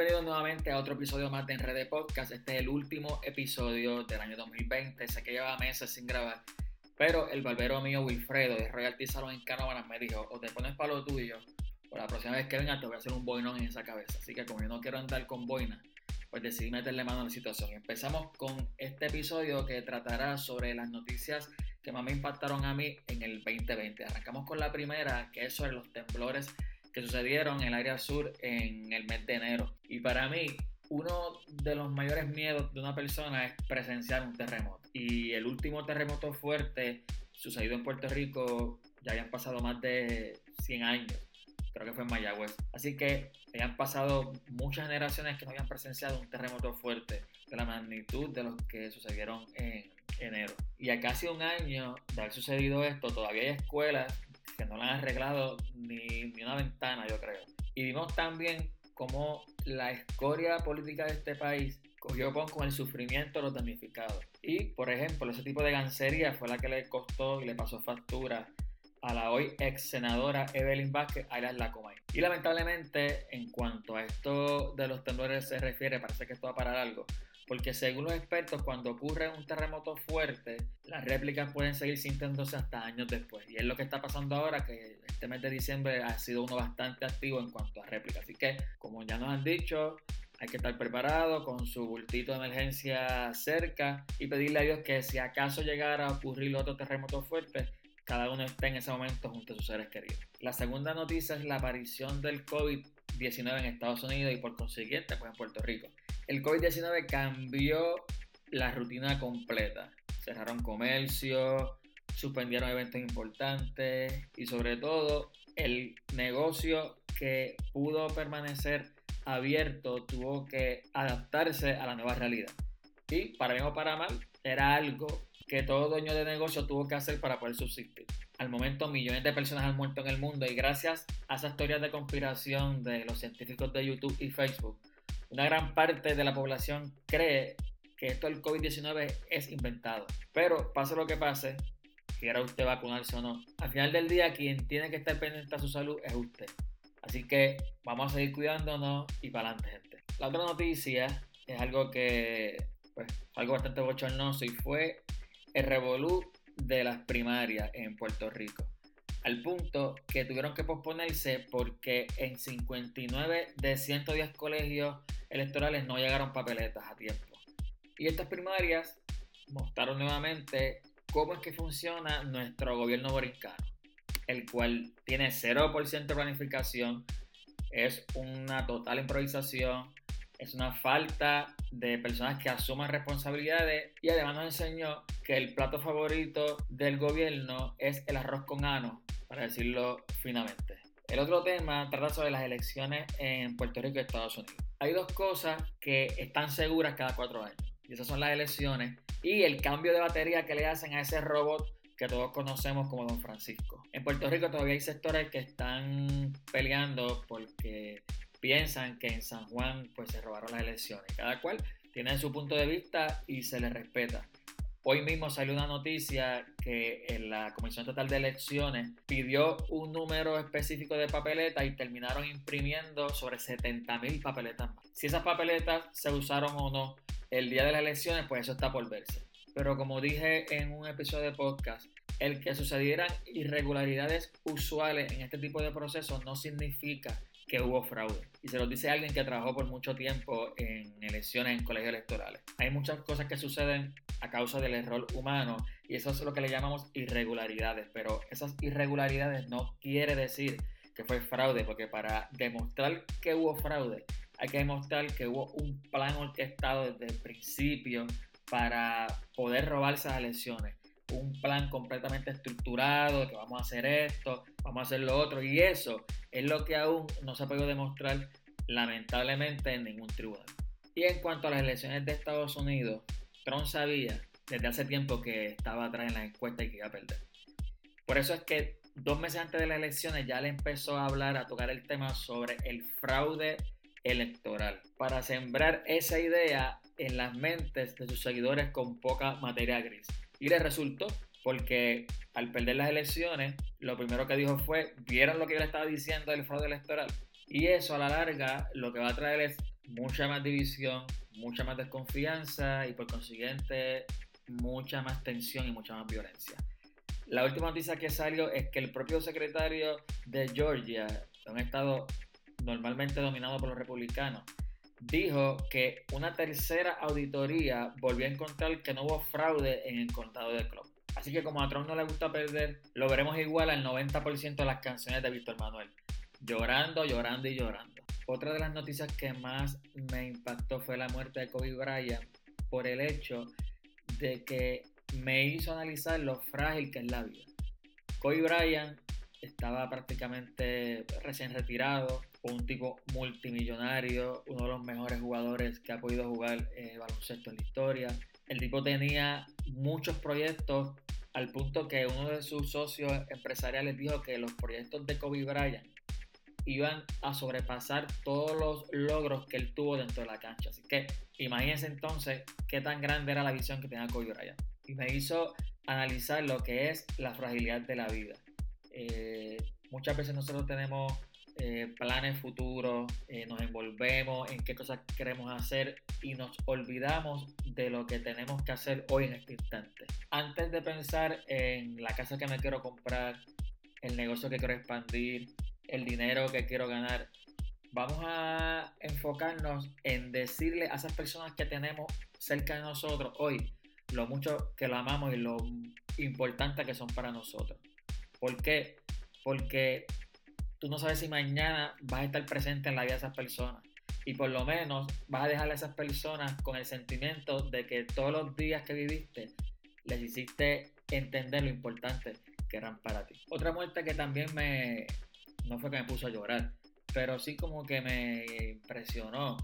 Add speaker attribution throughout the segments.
Speaker 1: Bienvenidos nuevamente a otro episodio más de Enrede Podcast. Este es el último episodio del año 2020. Sé que llevaba meses sin grabar, pero el barbero mío Wilfredo de Royalty Salon en Canóvanas me dijo: o te pones para lo tuyo, o la próxima vez que venga te voy a hacer un boinón en esa cabeza. Así que como yo no quiero andar con boina, pues decidí meterle mano a la situación. Empezamos con este episodio que tratará sobre las noticias que más me impactaron a mí en el 2020. Arrancamos con la primera, que es sobre los temblores que sucedieron en el área sur en el mes de enero. Y para mí, uno de los mayores miedos de una persona es presenciar un terremoto. Y el último terremoto fuerte sucedido en Puerto Rico ya habían pasado más de 100 años. Creo que fue en Mayagüez. Así que habían pasado muchas generaciones que no habían presenciado un terremoto fuerte de la magnitud de los que sucedieron en enero. Y a casi un año de haber sucedido esto, todavía hay escuelas que no le han arreglado ni, ni una ventana, yo creo. Y vimos también cómo la escoria política de este país cogió con el sufrimiento de los damnificados. Y, por ejemplo, ese tipo de gancería fue la que le costó y le pasó factura a la hoy ex senadora Evelyn Vázquez la Lacomay. Y lamentablemente, en cuanto a esto de los temblores se refiere, parece que esto va a parar algo. Porque según los expertos, cuando ocurre un terremoto fuerte, las réplicas pueden seguir sintiéndose hasta años después. Y es lo que está pasando ahora, que este mes de diciembre ha sido uno bastante activo en cuanto a réplicas. Así que, como ya nos han dicho, hay que estar preparado con su bultito de emergencia cerca y pedirle a Dios que si acaso llegara a ocurrir otro terremoto fuerte, cada uno esté en ese momento junto a sus seres queridos. La segunda noticia es la aparición del COVID-19 en Estados Unidos y por consiguiente pues en Puerto Rico el COVID-19 cambió la rutina completa. Cerraron comercio, suspendieron eventos importantes y sobre todo el negocio que pudo permanecer abierto tuvo que adaptarse a la nueva realidad. Y para bien o para mal, era algo que todo dueño de negocio tuvo que hacer para poder subsistir. Al momento millones de personas han muerto en el mundo y gracias a esas historias de conspiración de los científicos de YouTube y Facebook, una gran parte de la población cree que esto del COVID-19 es inventado. Pero pase lo que pase, quiera usted vacunarse o no, al final del día quien tiene que estar pendiente a su salud es usted. Así que vamos a seguir cuidándonos y para adelante, gente. La otra noticia es algo que, pues, algo bastante bochornoso y fue el revolú de las primarias en Puerto Rico al punto que tuvieron que posponerse porque en 59 de 110 colegios electorales no llegaron papeletas a tiempo. Y estas primarias mostraron nuevamente cómo es que funciona nuestro gobierno borincano, el cual tiene 0% de planificación, es una total improvisación, es una falta de personas que asuman responsabilidades y además nos enseñó que el plato favorito del gobierno es el arroz con ano, para decirlo finamente. El otro tema trata sobre las elecciones en Puerto Rico y Estados Unidos. Hay dos cosas que están seguras cada cuatro años y esas son las elecciones y el cambio de batería que le hacen a ese robot que todos conocemos como Don Francisco. En Puerto Rico todavía hay sectores que están peleando porque piensan que en San Juan pues se robaron las elecciones. Cada cual tiene su punto de vista y se le respeta. Hoy mismo salió una noticia que en la Comisión Total de Elecciones pidió un número específico de papeletas y terminaron imprimiendo sobre 70.000 papeletas más. Si esas papeletas se usaron o no el día de las elecciones, pues eso está por verse. Pero como dije en un episodio de podcast, el que sucedieran irregularidades usuales en este tipo de procesos no significa que hubo fraude. Y se lo dice alguien que trabajó por mucho tiempo en elecciones en colegios electorales. Hay muchas cosas que suceden a causa del error humano y eso es lo que le llamamos irregularidades. Pero esas irregularidades no quiere decir que fue fraude, porque para demostrar que hubo fraude hay que demostrar que hubo un plan orquestado desde el principio para poder robar esas elecciones un plan completamente estructurado, de que vamos a hacer esto, vamos a hacer lo otro, y eso es lo que aún no se ha podido demostrar lamentablemente en ningún tribunal. Y en cuanto a las elecciones de Estados Unidos, Trump sabía desde hace tiempo que estaba atrás en la encuesta y que iba a perder. Por eso es que dos meses antes de las elecciones ya le empezó a hablar, a tocar el tema sobre el fraude electoral, para sembrar esa idea en las mentes de sus seguidores con poca materia gris. Y le resultó, porque al perder las elecciones, lo primero que dijo fue, ¿vieron lo que yo le estaba diciendo del fraude electoral? Y eso a la larga lo que va a traer es mucha más división, mucha más desconfianza y por consiguiente mucha más tensión y mucha más violencia. La última noticia que salió es que el propio secretario de Georgia, un estado normalmente dominado por los republicanos, dijo que una tercera auditoría volvió a encontrar que no hubo fraude en el condado de Club. Así que como a Trump no le gusta perder, lo veremos igual al 90% de las canciones de Víctor Manuel. Llorando, llorando y llorando. Otra de las noticias que más me impactó fue la muerte de Kobe Bryant por el hecho de que me hizo analizar lo frágil que es la vida. Kobe Bryant estaba prácticamente recién retirado, un tipo multimillonario, uno de los mejores jugadores que ha podido jugar eh, baloncesto en la historia. El tipo tenía muchos proyectos al punto que uno de sus socios empresariales dijo que los proyectos de Kobe Bryant iban a sobrepasar todos los logros que él tuvo dentro de la cancha. Así que imagínense entonces qué tan grande era la visión que tenía Kobe Bryant y me hizo analizar lo que es la fragilidad de la vida. Eh, muchas veces nosotros tenemos eh, planes futuros, eh, nos envolvemos en qué cosas queremos hacer y nos olvidamos de lo que tenemos que hacer hoy en este instante. Antes de pensar en la casa que me quiero comprar, el negocio que quiero expandir, el dinero que quiero ganar, vamos a enfocarnos en decirle a esas personas que tenemos cerca de nosotros hoy, lo mucho que lo amamos y lo importante que son para nosotros. ¿Por qué? Porque tú no sabes si mañana vas a estar presente en la vida de esas personas. Y por lo menos vas a dejar a esas personas con el sentimiento de que todos los días que viviste les hiciste entender lo importante que eran para ti. Otra muerte que también me, no fue que me puso a llorar, pero sí como que me impresionó,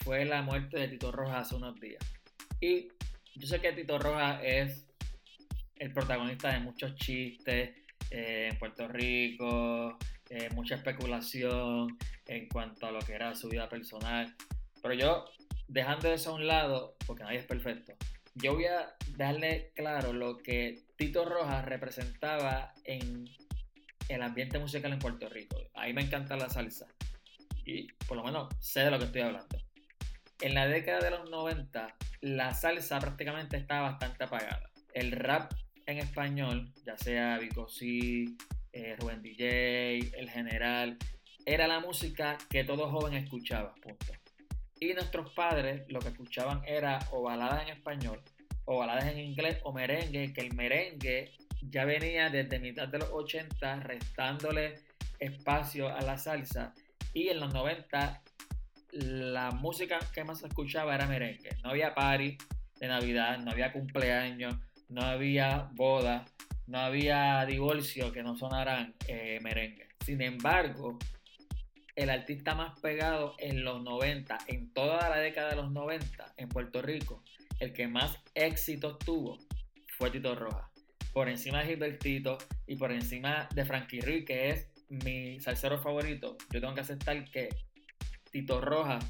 Speaker 1: fue la muerte de Tito Rojas hace unos días. Y yo sé que Tito Rojas es el protagonista de muchos chistes eh, en Puerto Rico, eh, mucha especulación en cuanto a lo que era su vida personal. Pero yo, dejando eso a un lado, porque nadie es perfecto, yo voy a darle claro lo que Tito Rojas representaba en el ambiente musical en Puerto Rico. Ahí me encanta la salsa. Y por lo menos sé de lo que estoy hablando. En la década de los 90, la salsa prácticamente estaba bastante apagada. El rap en español, ya sea Vico C, eh, Rubén DJ, El General, era la música que todo joven escuchaba, punto. Y nuestros padres lo que escuchaban era o baladas en español, o baladas en inglés, o merengue, que el merengue ya venía desde mitad de los 80 restándole espacio a la salsa y en los 90 la música que más se escuchaba era merengue. No había party de Navidad, no había cumpleaños, no había boda, no había divorcio que no sonaran eh, merengue. Sin embargo, el artista más pegado en los 90, en toda la década de los 90 en Puerto Rico, el que más éxito tuvo fue Tito Rojas. Por encima de Gilbertito y por encima de Frankie Ruiz, que es mi salsero favorito, yo tengo que aceptar que Tito Rojas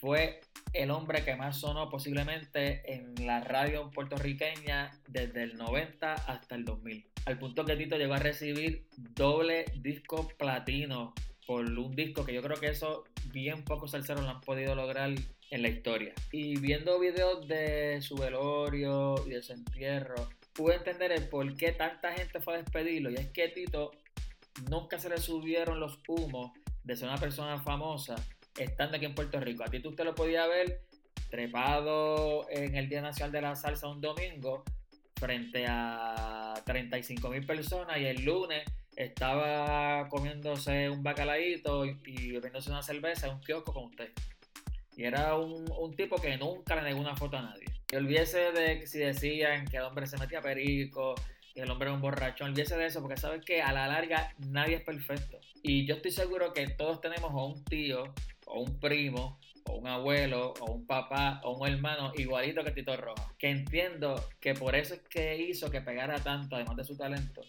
Speaker 1: fue el hombre que más sonó posiblemente en la radio puertorriqueña desde el 90 hasta el 2000. Al punto que Tito llegó a recibir doble disco platino por un disco que yo creo que eso bien pocos salseros lo han podido lograr en la historia. Y viendo videos de su velorio y de su entierro, pude entender el por qué tanta gente fue a despedirlo. Y es que Tito nunca se le subieron los humos de ser una persona famosa estando aquí en Puerto Rico. A ti tú usted lo podía ver trepado en el Día Nacional de la Salsa un domingo frente a 35 mil personas y el lunes estaba comiéndose un bacalaíto y, bebiéndose una cerveza en un kiosco con usted. Y era un, un, tipo que nunca le negó una foto a nadie. Y olvídese de si decían que el hombre se metía perico, que el hombre era un borrachón, olvídese de eso, porque sabes que a la larga nadie es perfecto. Y yo estoy seguro que todos tenemos a un tío o un primo, o un abuelo, o un papá, o un hermano igualito que Tito Rojas. Que entiendo que por eso es que hizo que pegara tanto, además de su talento,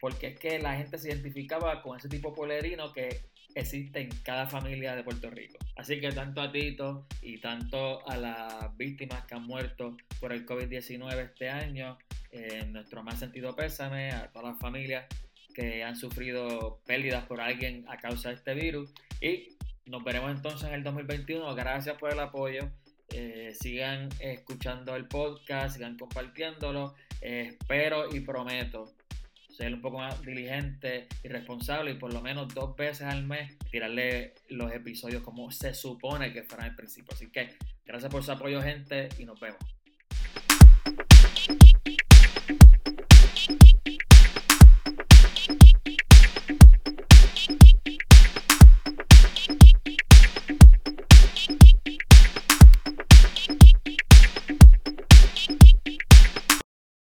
Speaker 1: porque es que la gente se identificaba con ese tipo polerino que existe en cada familia de Puerto Rico. Así que tanto a Tito y tanto a las víctimas que han muerto por el COVID-19 este año, en nuestro más sentido pésame a todas las familias que han sufrido pérdidas por alguien a causa de este virus y nos veremos entonces en el 2021. Gracias por el apoyo. Eh, sigan escuchando el podcast, sigan compartiéndolo. Espero y prometo ser un poco más diligente y responsable y por lo menos dos veces al mes tirarle los episodios como se supone que fueran al principio. Así que gracias por su apoyo gente y nos vemos.